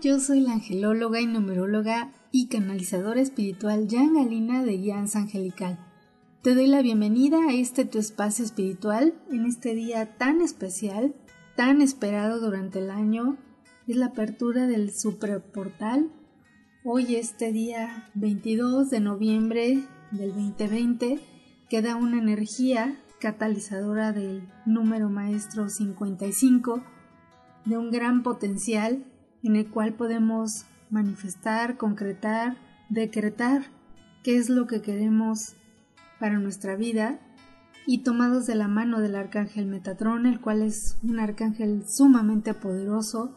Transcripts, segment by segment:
Yo soy la angelóloga y numeróloga y canalizadora espiritual Jan Galina de Guianza Angelical. Te doy la bienvenida a este tu espacio espiritual en este día tan especial, tan esperado durante el año. Es la apertura del superportal. Hoy este día 22 de noviembre del 2020 queda una energía catalizadora del número maestro 55 de un gran potencial en el cual podemos manifestar, concretar, decretar qué es lo que queremos para nuestra vida y tomados de la mano del arcángel Metatrón, el cual es un arcángel sumamente poderoso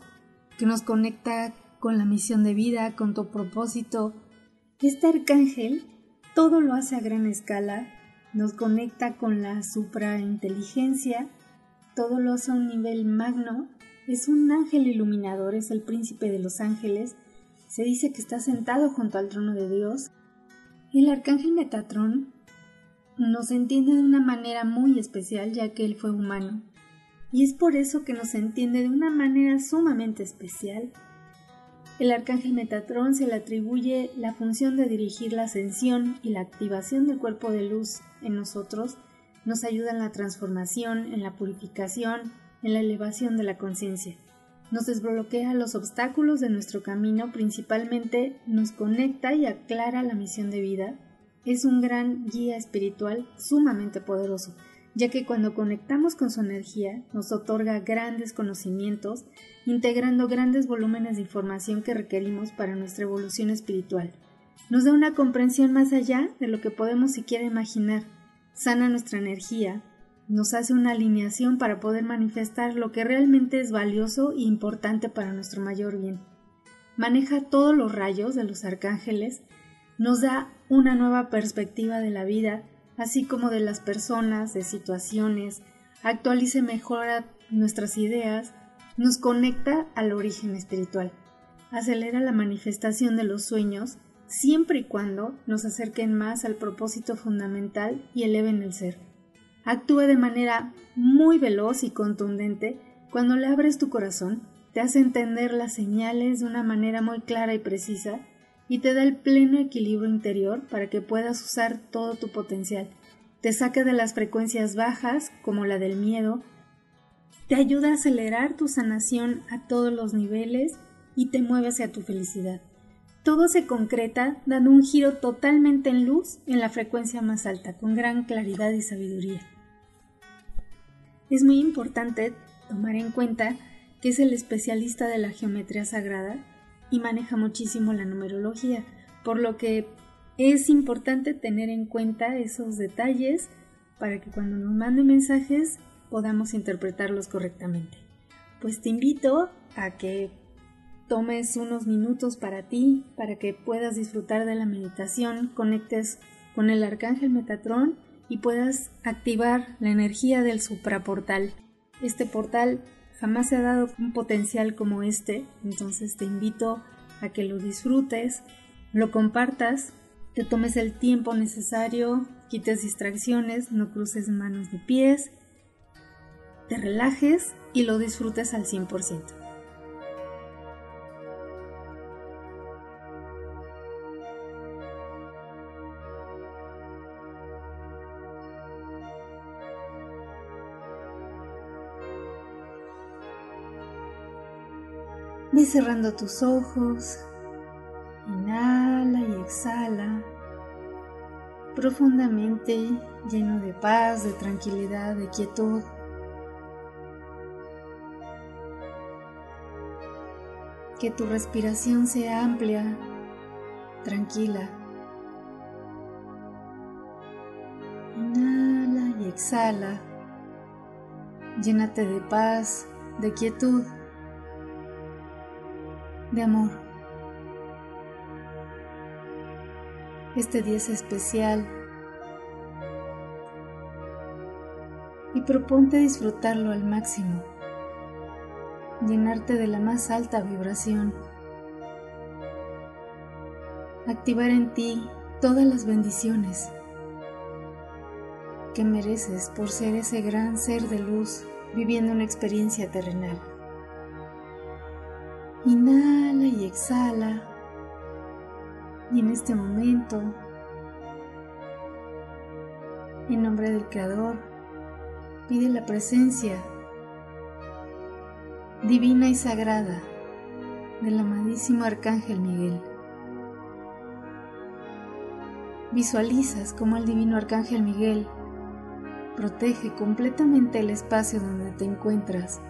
que nos conecta con la misión de vida, con tu propósito. Este arcángel todo lo hace a gran escala, nos conecta con la suprainteligencia, todo lo hace a un nivel magno, es un ángel iluminador, es el príncipe de los ángeles, se dice que está sentado junto al trono de Dios. El arcángel Metatrón nos entiende de una manera muy especial ya que él fue humano. Y es por eso que nos entiende de una manera sumamente especial. El arcángel Metatrón se le atribuye la función de dirigir la ascensión y la activación del cuerpo de luz en nosotros, nos ayuda en la transformación, en la purificación, en la elevación de la conciencia. Nos desbloquea los obstáculos de nuestro camino, principalmente nos conecta y aclara la misión de vida, es un gran guía espiritual sumamente poderoso, ya que cuando conectamos con su energía nos otorga grandes conocimientos, integrando grandes volúmenes de información que requerimos para nuestra evolución espiritual. Nos da una comprensión más allá de lo que podemos siquiera imaginar, sana nuestra energía, nos hace una alineación para poder manifestar lo que realmente es valioso e importante para nuestro mayor bien. Maneja todos los rayos de los arcángeles, nos da una nueva perspectiva de la vida, así como de las personas, de situaciones, actualiza y mejora nuestras ideas, nos conecta al origen espiritual, acelera la manifestación de los sueños, siempre y cuando nos acerquen más al propósito fundamental y eleven el ser. Actúa de manera muy veloz y contundente cuando le abres tu corazón, te hace entender las señales de una manera muy clara y precisa y te da el pleno equilibrio interior para que puedas usar todo tu potencial. Te saca de las frecuencias bajas, como la del miedo, te ayuda a acelerar tu sanación a todos los niveles y te mueve hacia tu felicidad. Todo se concreta dando un giro totalmente en luz en la frecuencia más alta, con gran claridad y sabiduría. Es muy importante tomar en cuenta que es el especialista de la geometría sagrada y maneja muchísimo la numerología, por lo que es importante tener en cuenta esos detalles para que cuando nos mande mensajes podamos interpretarlos correctamente. Pues te invito a que tomes unos minutos para ti, para que puedas disfrutar de la meditación, conectes con el arcángel Metatrón y puedas activar la energía del supraportal. Este portal Jamás se ha dado un potencial como este, entonces te invito a que lo disfrutes, lo compartas, te tomes el tiempo necesario, quites distracciones, no cruces manos ni pies, te relajes y lo disfrutes al 100%. Cerrando tus ojos. Inhala y exhala profundamente, lleno de paz, de tranquilidad, de quietud. Que tu respiración sea amplia, tranquila. Inhala y exhala. Llénate de paz, de quietud de amor. Este día es especial y proponte disfrutarlo al máximo, llenarte de la más alta vibración, activar en ti todas las bendiciones que mereces por ser ese gran ser de luz viviendo una experiencia terrenal. Inhala y exhala. Y en este momento, en nombre del Creador, pide la presencia divina y sagrada del amadísimo Arcángel Miguel. Visualizas cómo el divino Arcángel Miguel protege completamente el espacio donde te encuentras.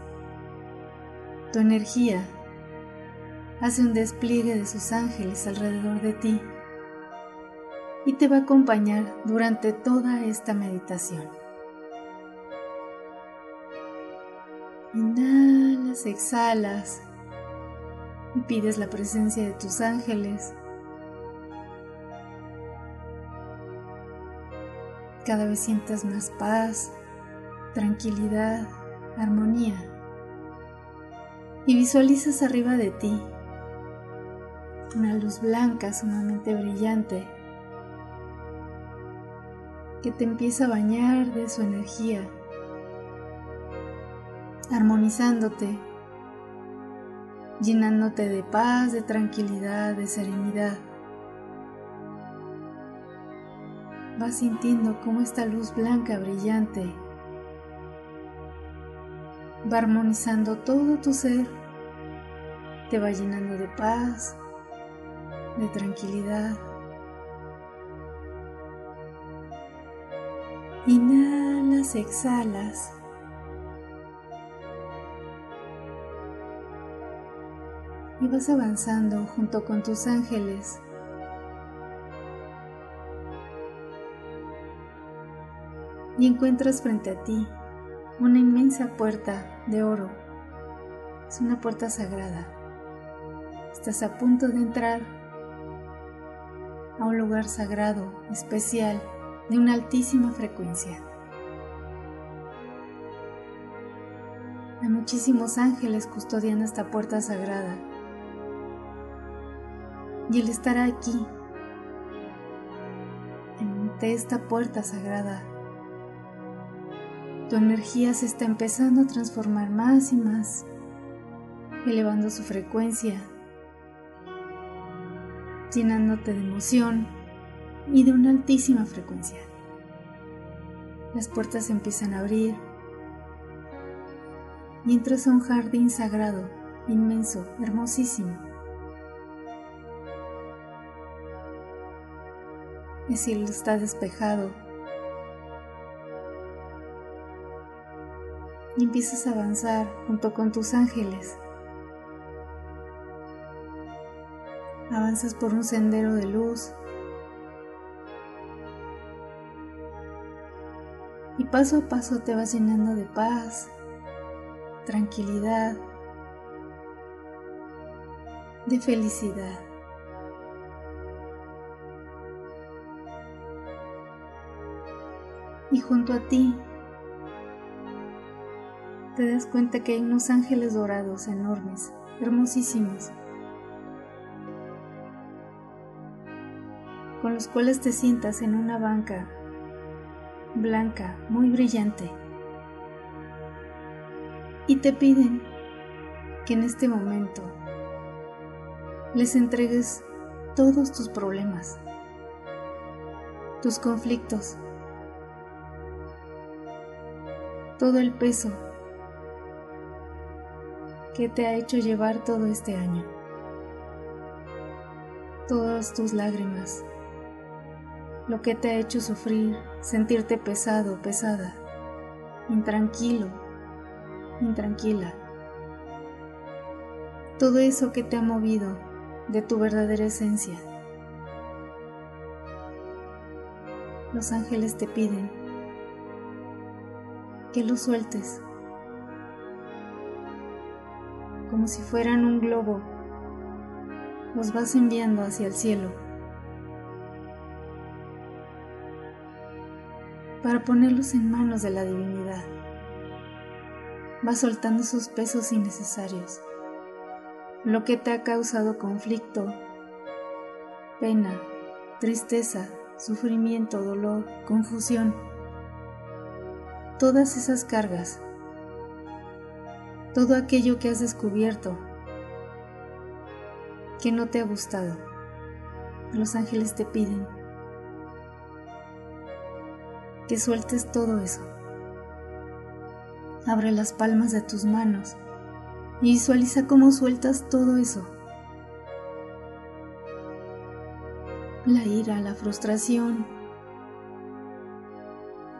Tu energía hace un despliegue de sus ángeles alrededor de ti y te va a acompañar durante toda esta meditación. Inhalas, exhalas y pides la presencia de tus ángeles Cada vez sientas más paz, tranquilidad, armonía. Y visualizas arriba de ti una luz blanca sumamente brillante que te empieza a bañar de su energía, armonizándote, llenándote de paz, de tranquilidad, de serenidad. vas sintiendo cómo esta luz blanca brillante va armonizando todo tu ser, te va llenando de paz, de tranquilidad. Inhalas, exhalas. Y vas avanzando junto con tus ángeles y encuentras frente a ti una inmensa puerta de oro. Es una puerta sagrada. Estás a punto de entrar a un lugar sagrado, especial, de una altísima frecuencia. Hay muchísimos ángeles custodiando esta puerta sagrada. Y Él estará aquí, ante esta puerta sagrada, tu energía se está empezando a transformar más y más, elevando su frecuencia, llenándote de emoción y de una altísima frecuencia. Las puertas empiezan a abrir y entras a un jardín sagrado, inmenso, hermosísimo. El cielo está despejado y empiezas a avanzar junto con tus ángeles. Avanzas por un sendero de luz y paso a paso te vas llenando de paz, tranquilidad, de felicidad. Y junto a ti te das cuenta que hay unos ángeles dorados enormes, hermosísimos, con los cuales te sientas en una banca blanca, muy brillante, y te piden que en este momento les entregues todos tus problemas, tus conflictos, todo el peso ¿Qué te ha hecho llevar todo este año? Todas tus lágrimas, lo que te ha hecho sufrir, sentirte pesado, pesada, intranquilo, intranquila. Todo eso que te ha movido de tu verdadera esencia. Los ángeles te piden que lo sueltes como si fueran un globo, los vas enviando hacia el cielo. Para ponerlos en manos de la divinidad. Va soltando sus pesos innecesarios, lo que te ha causado conflicto, pena, tristeza, sufrimiento, dolor, confusión, todas esas cargas, todo aquello que has descubierto que no te ha gustado. Los ángeles te piden que sueltes todo eso. Abre las palmas de tus manos y visualiza cómo sueltas todo eso. La ira, la frustración,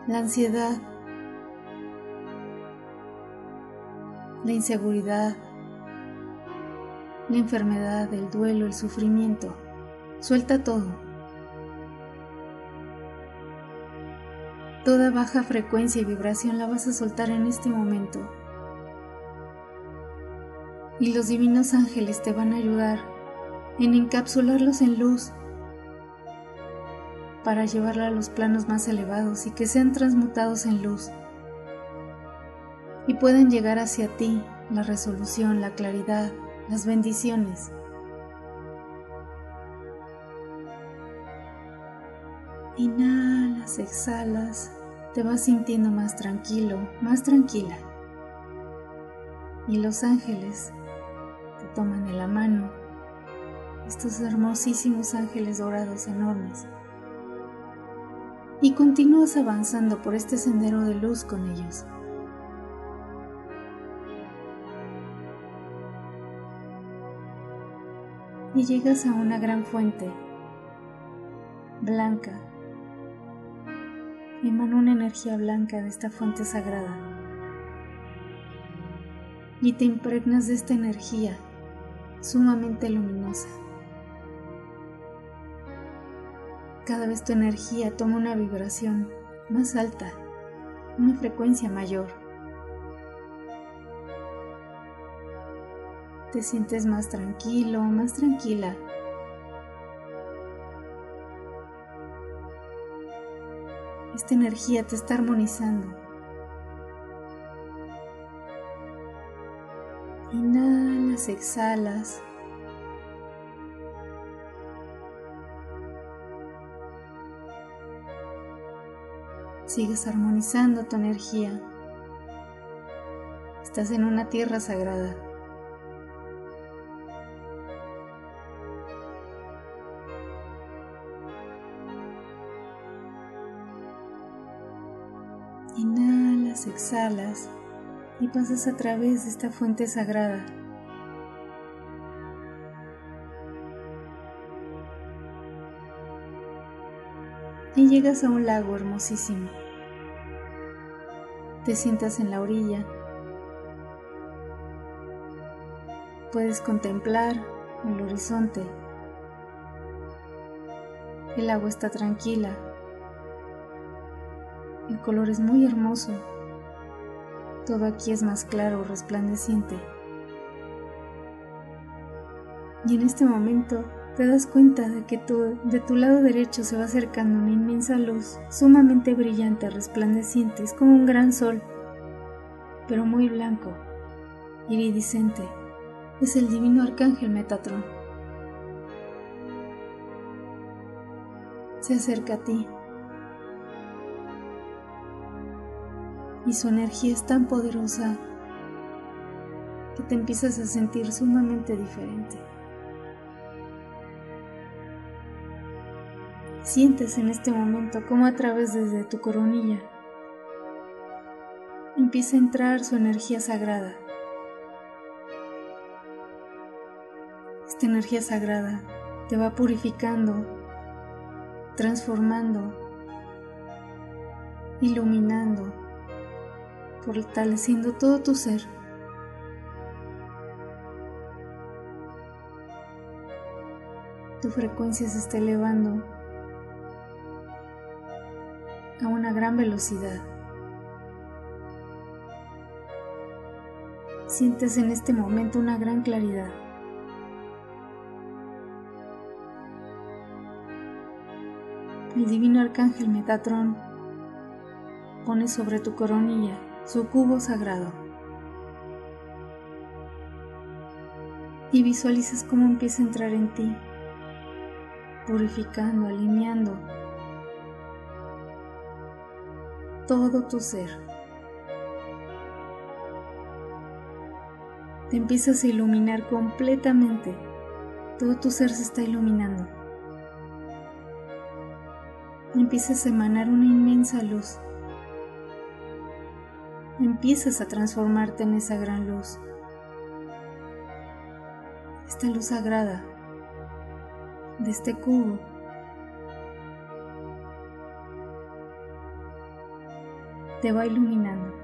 la ansiedad, la inseguridad, la enfermedad, el duelo, el sufrimiento. Suelta todo. Toda baja frecuencia y vibración la vas a soltar en este momento. Y los divinos ángeles te van a ayudar en encapsularlos en luz para llevarla a los planos más elevados y que sean transmutados en luz y pueden llegar hacia ti la resolución, la claridad, las bendiciones. Exhalas, te vas sintiendo más tranquilo, más tranquila. Y los ángeles te toman de la mano, estos hermosísimos ángeles dorados enormes. Y continúas avanzando por este sendero de luz con ellos. y llegas a una gran fuente blanca. Emana una energía blanca de esta fuente sagrada y te impregnas de esta energía sumamente luminosa. Cada vez tu energía toma una vibración más alta, una frecuencia mayor. te sientes más tranquilo, más tranquila. Esta energía te está armonizando. Inhalas, exhalas. Sigues armonizando tu energía. Estás en una tierra sagrada. Exhalas y pasas a través de esta fuente sagrada. Y llegas a un lago hermosísimo. Te sientas en la orilla. Puedes contemplar el horizonte. El agua está tranquila, el color es muy hermoso. Todo aquí es más claro, resplandeciente. Y en este momento te das cuenta de que de tu lado derecho se va acercando una inmensa luz, sumamente brillante, resplandeciente, es como un gran sol, pero muy blanco, iridiscente. Es el divino arcángel Metatron. Se acerca a ti y su energía es tan poderosa que te empiezas a sentir sumamente diferente. Sientes en este momento cómo a través desde tu coronilla empieza a entrar su energía sagrada. Esta energía sagrada te va purificando, transformando, iluminando fortaleciendo todo tu ser. Tu frecuencia se está elevando a una gran velocidad. Sientes en este momento una gran claridad. El divino arcángel Metatron pones sobre tu coronilla su cubo sagrado y visualizas cómo empieza a entrar en ti, purificando, alineando todo tu ser. Te empiezas a iluminar completamente. Todo tu ser se está iluminando. Empiezas a emanar una inmensa luz. Empiezas a transformarte en esa gran luz. Esta luz sagrada de este cubo te va iluminando.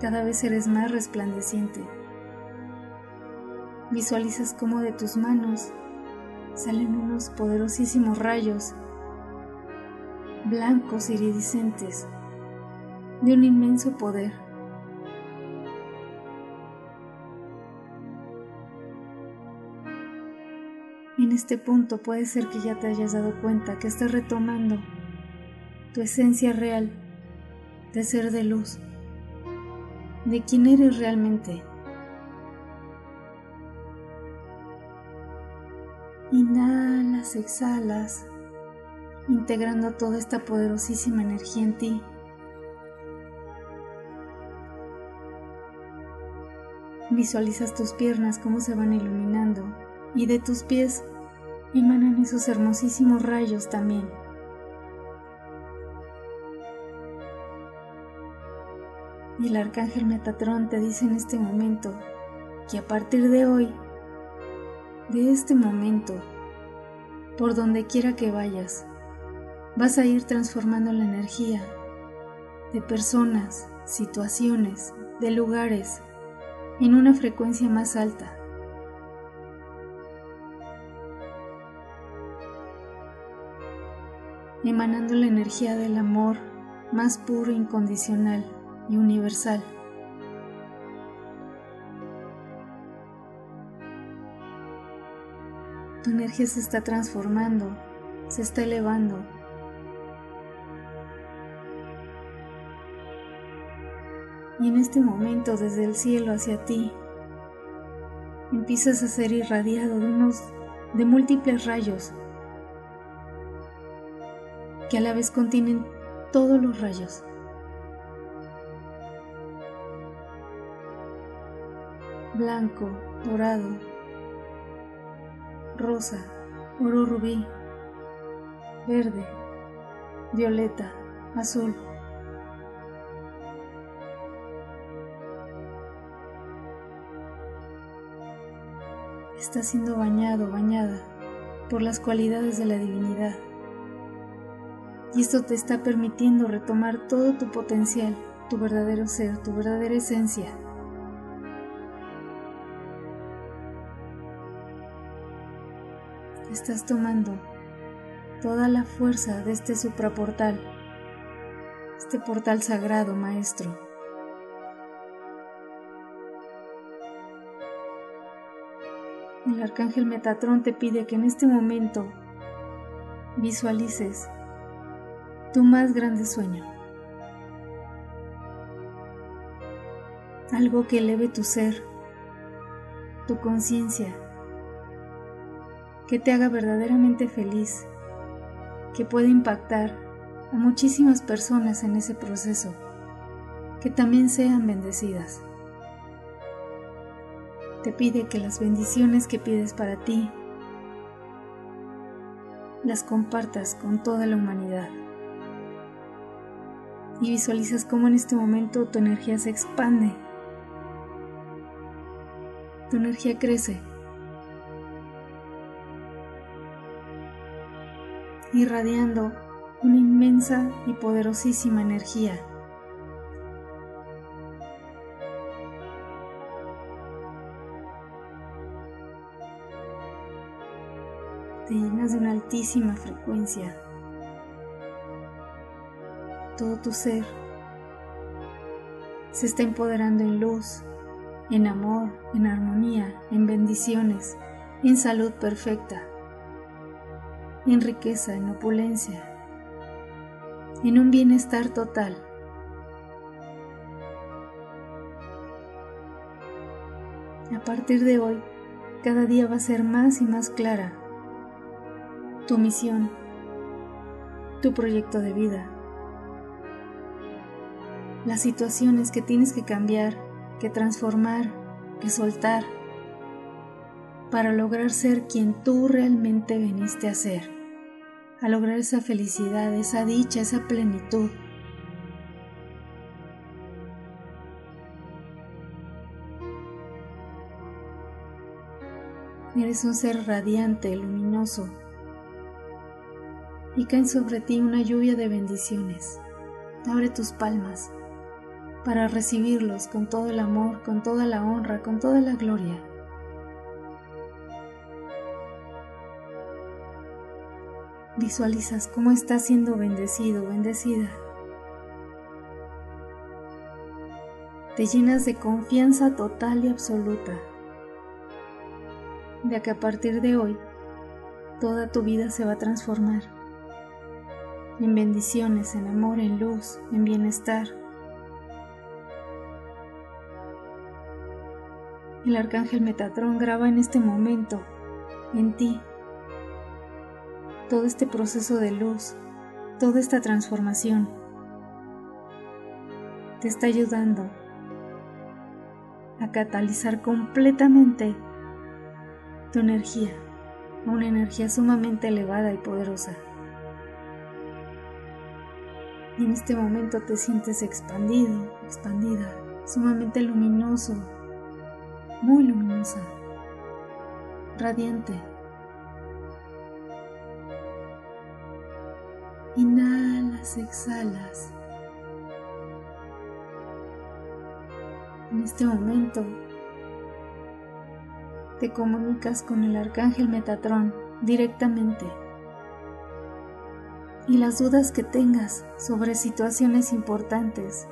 Cada vez eres más resplandeciente. Visualizas cómo de tus manos salen unos poderosísimos rayos blancos iridiscentes de un inmenso poder. En este punto puede ser que ya te hayas dado cuenta que estás retomando tu esencia real de ser de luz, de quién eres realmente. Inhalas, exhalas, integrando toda esta poderosísima energía en ti. Visualizas tus piernas cómo se van iluminando y de tus pies emanan esos hermosísimos rayos también. Y el arcángel Metatrón te dice en este momento que a partir de hoy, de este momento, por donde quiera que vayas, vas a ir transformando la energía de personas, situaciones, de lugares en una frecuencia más alta. emanando la energía del amor más puro incondicional y universal. Tu energía se está transformando, se está elevando. Y en este momento desde el cielo hacia ti empiezas a ser irradiado de unos de múltiples rayos que a la vez contienen todos los rayos. blanco, dorado, rosa, oro rubí, verde, violeta, azul. Está siendo bañado, bañada por las cualidades de la divinidad. Y esto te está permitiendo retomar todo tu potencial, tu verdadero ser, tu verdadera esencia. estás tomando toda la fuerza de este supraportal, este portal sagrado, maestro. El arcángel Metatrón te pide que en este momento visualices tu más grande sueño. Algo que eleve tu ser, tu conciencia que te haga verdaderamente feliz, que pueda impactar a muchísimas personas en ese proceso, que también sean bendecidas. Te pide que las bendiciones que pides para ti las compartas con toda la humanidad. Y visualizas cómo en este momento tu energía se expande. Tu energía crece irradiando una inmensa y poderosísima energía. De una altísima frecuencia. Todo tu ser se está empoderando en luz, en amor, en armonía, en bendiciones, en salud perfecta en riqueza, en opulencia, en un bienestar total. A partir de hoy, cada día va a ser más y más clara tu misión, tu proyecto de vida, las situaciones que tienes que cambiar, que transformar, que soltar, para lograr ser quien tú realmente viniste a ser, a lograr esa felicidad, esa dicha, esa plenitud. Eres un ser radiante, luminoso, y caen sobre ti una lluvia de bendiciones. Abre tus palmas para recibirlos con todo el amor, con toda la honra, con toda la gloria. Visualizas cómo estás siendo bendecido, bendecida. Te llenas de confianza total y absoluta de que a partir de hoy toda tu vida se va a transformar en bendiciones, en amor, en luz, en bienestar. El arcángel Metatrón graba en este momento en ti todo este proceso de luz, toda esta transformación. Te está ayudando a catalizar completamente tu energía, una energía sumamente elevada y poderosa. Y en este momento te sientes expandido, expandida, sumamente luminoso, muy luminosa, radiante. Inhalas, exhalas. En este momento te comunicas con el arcángel Metatrón directamente. Y las dudas que tengas sobre situaciones importantes,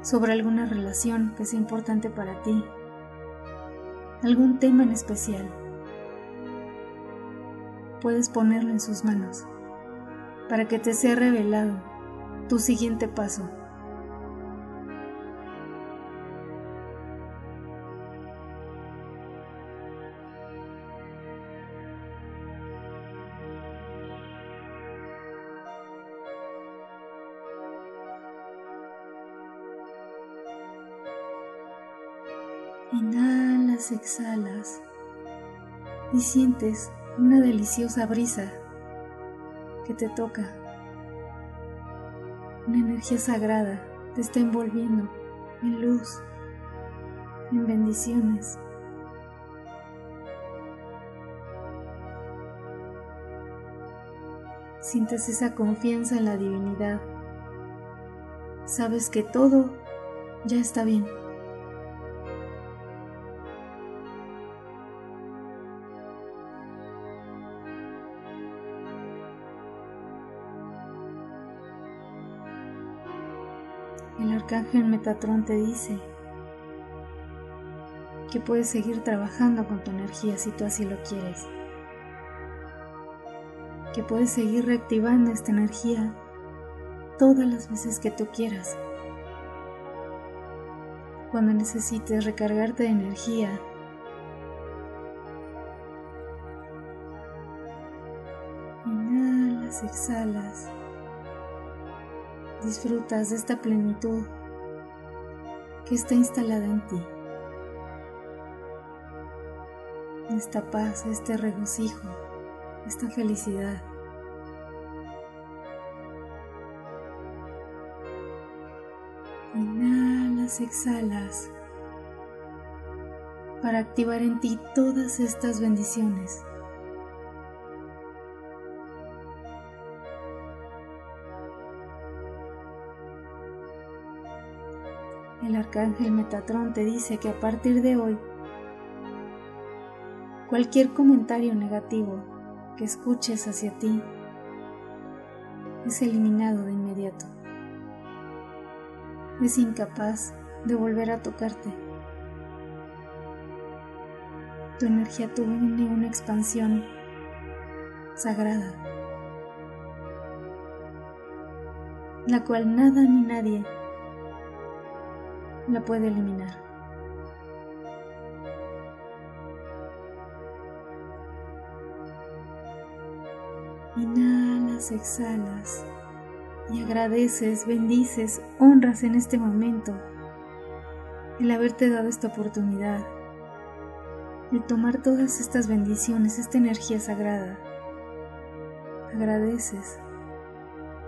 sobre alguna relación que sea importante para ti, algún tema en especial, puedes ponerlo en sus manos para que te sea revelado tu siguiente paso. Exhalas y sientes una deliciosa brisa que te toca. Una energía sagrada te está envolviendo en luz, en bendiciones. Sientes esa confianza en la divinidad. Sabes que todo ya está bien. El arcángel Metatrón te dice que puedes seguir trabajando con tu energía si tú así lo quieres. Que puedes seguir reactivando esta energía todas las veces que tú quieras. Cuando necesites recargarte de energía, inhalas, exhalas disfrutas de esta plenitud que está instalada en ti. Esta paz, este regocijo, esta felicidad. Inhalas, exhalas para activar en ti todas estas bendiciones. El arcángel Metatrón te dice que a partir de hoy, cualquier comentario negativo que escuches hacia ti es eliminado de inmediato. Es incapaz de volver a tocarte. Tu energía tiene una expansión sagrada. la cual nada ni nadie la puede eliminar. Inhalas, exhalas y agradeces, bendices, honras en este momento el haberte dado esta oportunidad, de tomar todas estas bendiciones, esta energía sagrada. Agradeces,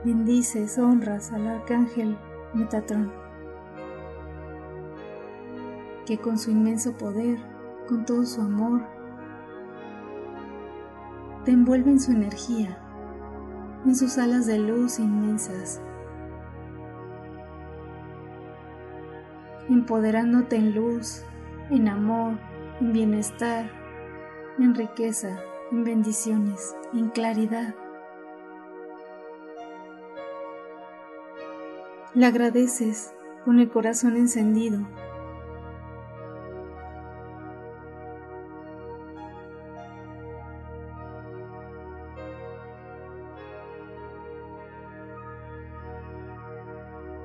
bendices, honras al arcángel Metatrón, que con su inmenso poder, con todo su amor, te envuelve en su energía, en sus alas de luz inmensas, empoderándote en luz, en amor, en bienestar, en riqueza, en bendiciones, en claridad. Le agradeces con el corazón encendido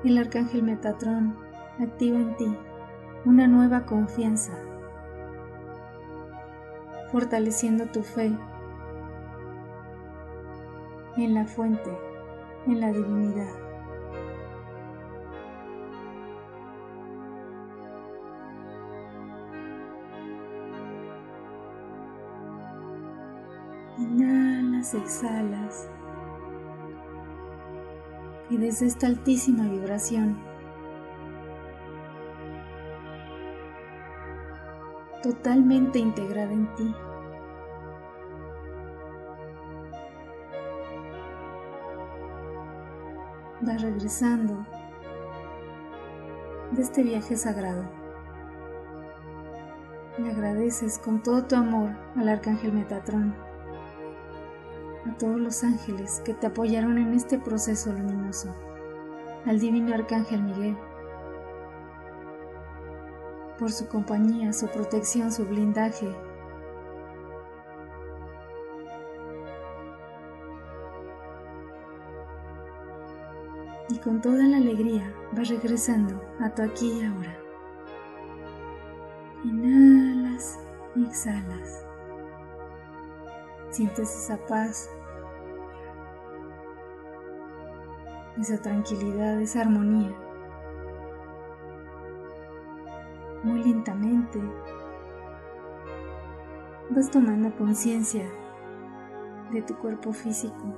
el arcángel Metatrón activa en ti una nueva confianza, fortaleciendo tu fe en la fuente, en la divinidad. Inhalas, exhalas y desde esta altísima vibración totalmente integrada en ti. Vas regresando de este viaje sagrado. Le agradeces con todo tu amor al Arcángel Metatrón todos los ángeles que te apoyaron en este proceso luminoso, al divino arcángel Miguel, por su compañía, su protección, su blindaje. Y con toda la alegría vas regresando a tu aquí y ahora. Inhalas y exhalas. Sientes esa paz, esa tranquilidad, esa armonía. Muy lentamente vas tomando conciencia de tu cuerpo físico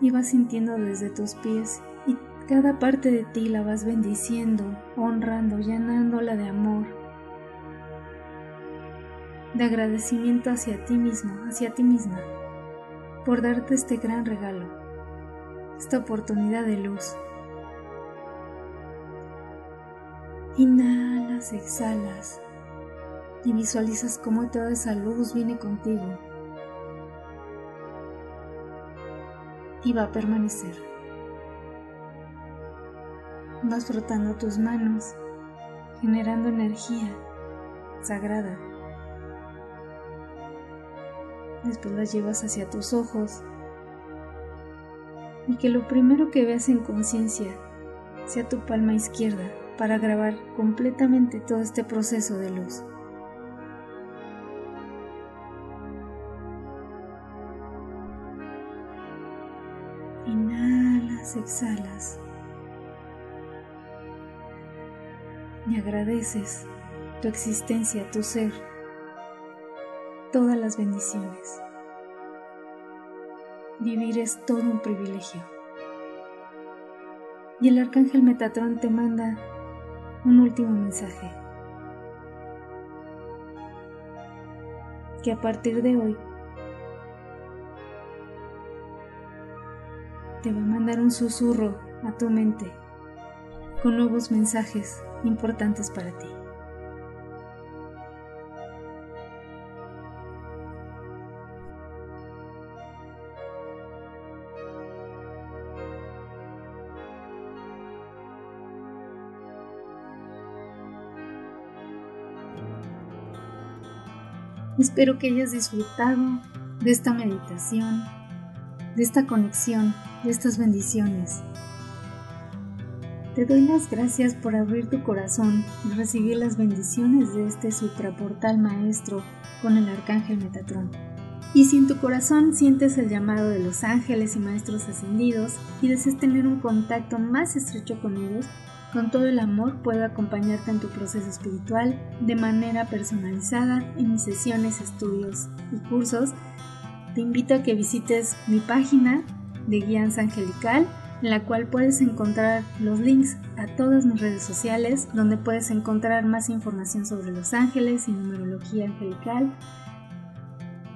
y vas sintiendo desde tus pies y cada parte de ti la vas bendiciendo, honrando, llenándola de amor de agradecimiento hacia ti mismo, hacia ti misma, por darte este gran regalo, esta oportunidad de luz. Inhalas, exhalas y visualizas cómo toda esa luz viene contigo y va a permanecer. Vas frotando tus manos, generando energía sagrada después las llevas hacia tus ojos. Y que lo primero que veas en conciencia sea tu palma izquierda para grabar completamente todo este proceso de luz. Inhalas, exhalas. Y agradeces tu existencia, tu ser todas las bendiciones. Vivir es todo un privilegio. Y el arcángel Metatrón te manda un último mensaje. Que a partir de hoy te va a mandar un susurro a tu mente con nuevos mensajes importantes para ti. Espero que hayas disfrutado de esta meditación, de esta conexión, de estas bendiciones. Te doy las gracias por abrir tu corazón y recibir las bendiciones de este supraportal maestro con el arcángel Metatrón. Y si en tu corazón sientes el llamado de los ángeles y maestros ascendidos y deseas tener un contacto más estrecho con ellos, con todo el amor puedo acompañarte en tu proceso espiritual de manera personalizada en mis sesiones, estudios y cursos. Te invito a que visites mi página de Guianza Angelical en la cual puedes encontrar los links a todas mis redes sociales, donde puedes encontrar más información sobre los ángeles y numerología angelical.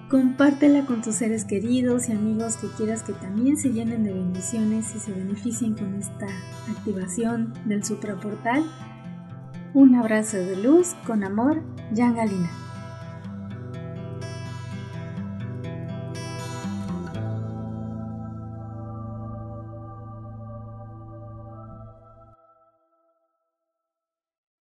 Compártela con tus seres queridos y amigos que quieras que también se llenen de bendiciones y se beneficien con esta activación del supraportal. Un abrazo de luz, con amor, Jan Galina.